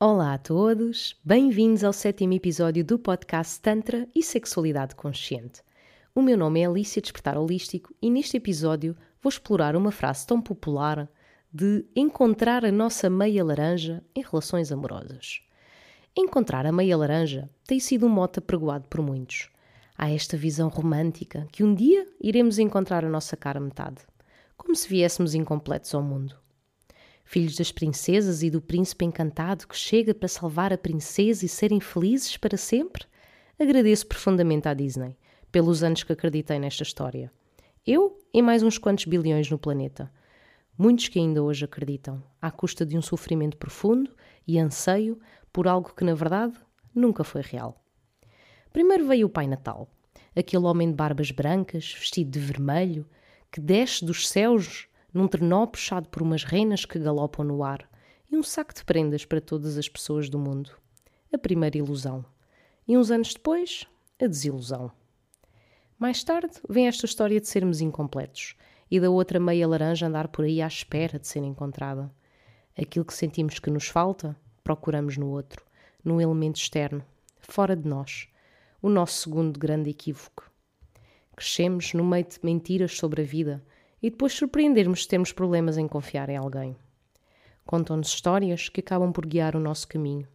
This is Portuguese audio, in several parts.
Olá a todos, bem-vindos ao sétimo episódio do podcast Tantra e Sexualidade Consciente. O meu nome é Alicia Despertar Holístico e neste episódio vou explorar uma frase tão popular de encontrar a nossa meia laranja em relações amorosas. Encontrar a meia laranja tem sido um mote apregoado por muitos. Há esta visão romântica que um dia iremos encontrar a nossa cara metade, como se viéssemos incompletos ao mundo filhos das princesas e do príncipe encantado que chega para salvar a princesa e serem felizes para sempre? Agradeço profundamente à Disney pelos anos que acreditei nesta história. Eu e mais uns quantos bilhões no planeta. Muitos que ainda hoje acreditam, à custa de um sofrimento profundo e anseio por algo que, na verdade, nunca foi real. Primeiro veio o Pai Natal, aquele homem de barbas brancas, vestido de vermelho, que desce dos céus num trenó puxado por umas renas que galopam no ar, e um saco de prendas para todas as pessoas do mundo. A primeira ilusão. E uns anos depois, a desilusão. Mais tarde, vem esta história de sermos incompletos e da outra meia laranja andar por aí à espera de ser encontrada. Aquilo que sentimos que nos falta, procuramos no outro, num elemento externo, fora de nós. O nosso segundo grande equívoco. Crescemos no meio de mentiras sobre a vida e depois surpreendermos se temos problemas em confiar em alguém. Contam-nos histórias que acabam por guiar o nosso caminho.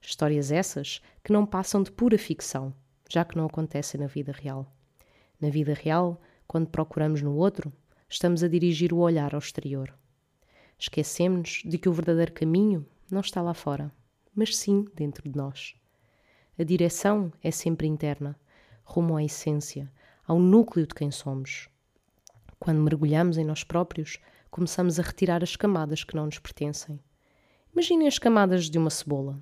Histórias essas que não passam de pura ficção, já que não acontecem na vida real. Na vida real, quando procuramos no outro, estamos a dirigir o olhar ao exterior. Esquecemos de que o verdadeiro caminho não está lá fora, mas sim dentro de nós. A direção é sempre interna, rumo à essência, ao núcleo de quem somos. Quando mergulhamos em nós próprios, começamos a retirar as camadas que não nos pertencem. Imaginem as camadas de uma cebola.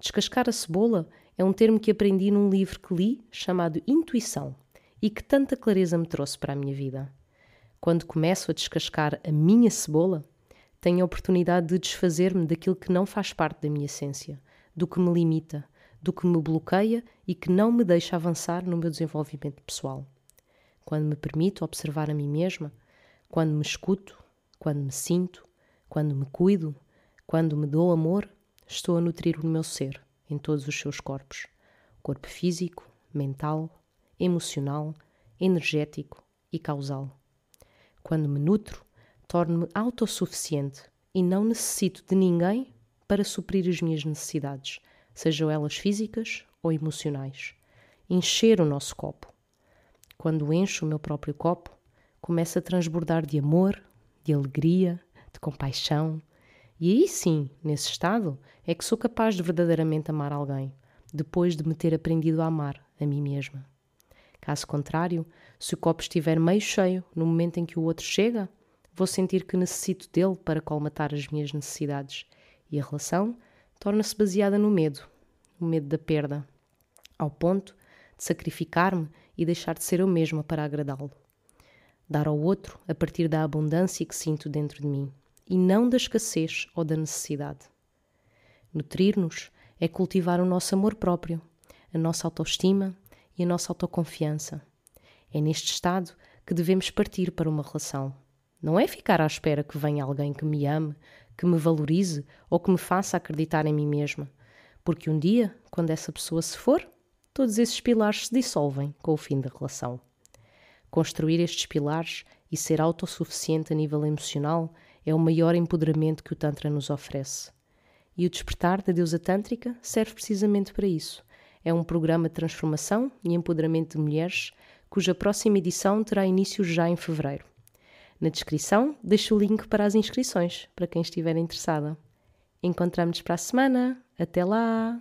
Descascar a cebola é um termo que aprendi num livro que li chamado Intuição e que tanta clareza me trouxe para a minha vida. Quando começo a descascar a minha cebola, tenho a oportunidade de desfazer-me daquilo que não faz parte da minha essência, do que me limita, do que me bloqueia e que não me deixa avançar no meu desenvolvimento pessoal quando me permito observar a mim mesma, quando me escuto, quando me sinto, quando me cuido, quando me dou amor, estou a nutrir o meu ser em todos os seus corpos: corpo físico, mental, emocional, energético e causal. Quando me nutro, torno-me autossuficiente e não necessito de ninguém para suprir as minhas necessidades, sejam elas físicas ou emocionais. Encher o nosso copo quando encho o meu próprio copo, começa a transbordar de amor, de alegria, de compaixão. E aí sim, nesse estado, é que sou capaz de verdadeiramente amar alguém, depois de me ter aprendido a amar a mim mesma. Caso contrário, se o copo estiver meio cheio no momento em que o outro chega, vou sentir que necessito dele para colmatar as minhas necessidades e a relação torna-se baseada no medo, o medo da perda, ao ponto de sacrificar-me e deixar de ser eu mesma para agradá-lo. Dar ao outro a partir da abundância que sinto dentro de mim e não da escassez ou da necessidade. Nutrir-nos é cultivar o nosso amor próprio, a nossa autoestima e a nossa autoconfiança. É neste estado que devemos partir para uma relação. Não é ficar à espera que venha alguém que me ame, que me valorize ou que me faça acreditar em mim mesma, porque um dia, quando essa pessoa se for, todos esses pilares se dissolvem com o fim da relação. Construir estes pilares e ser autossuficiente a nível emocional é o maior empoderamento que o Tantra nos oferece. E o despertar da deusa tântrica serve precisamente para isso. É um programa de transformação e empoderamento de mulheres cuja próxima edição terá início já em fevereiro. Na descrição deixo o link para as inscrições, para quem estiver interessada. Encontramos-nos para a semana. Até lá!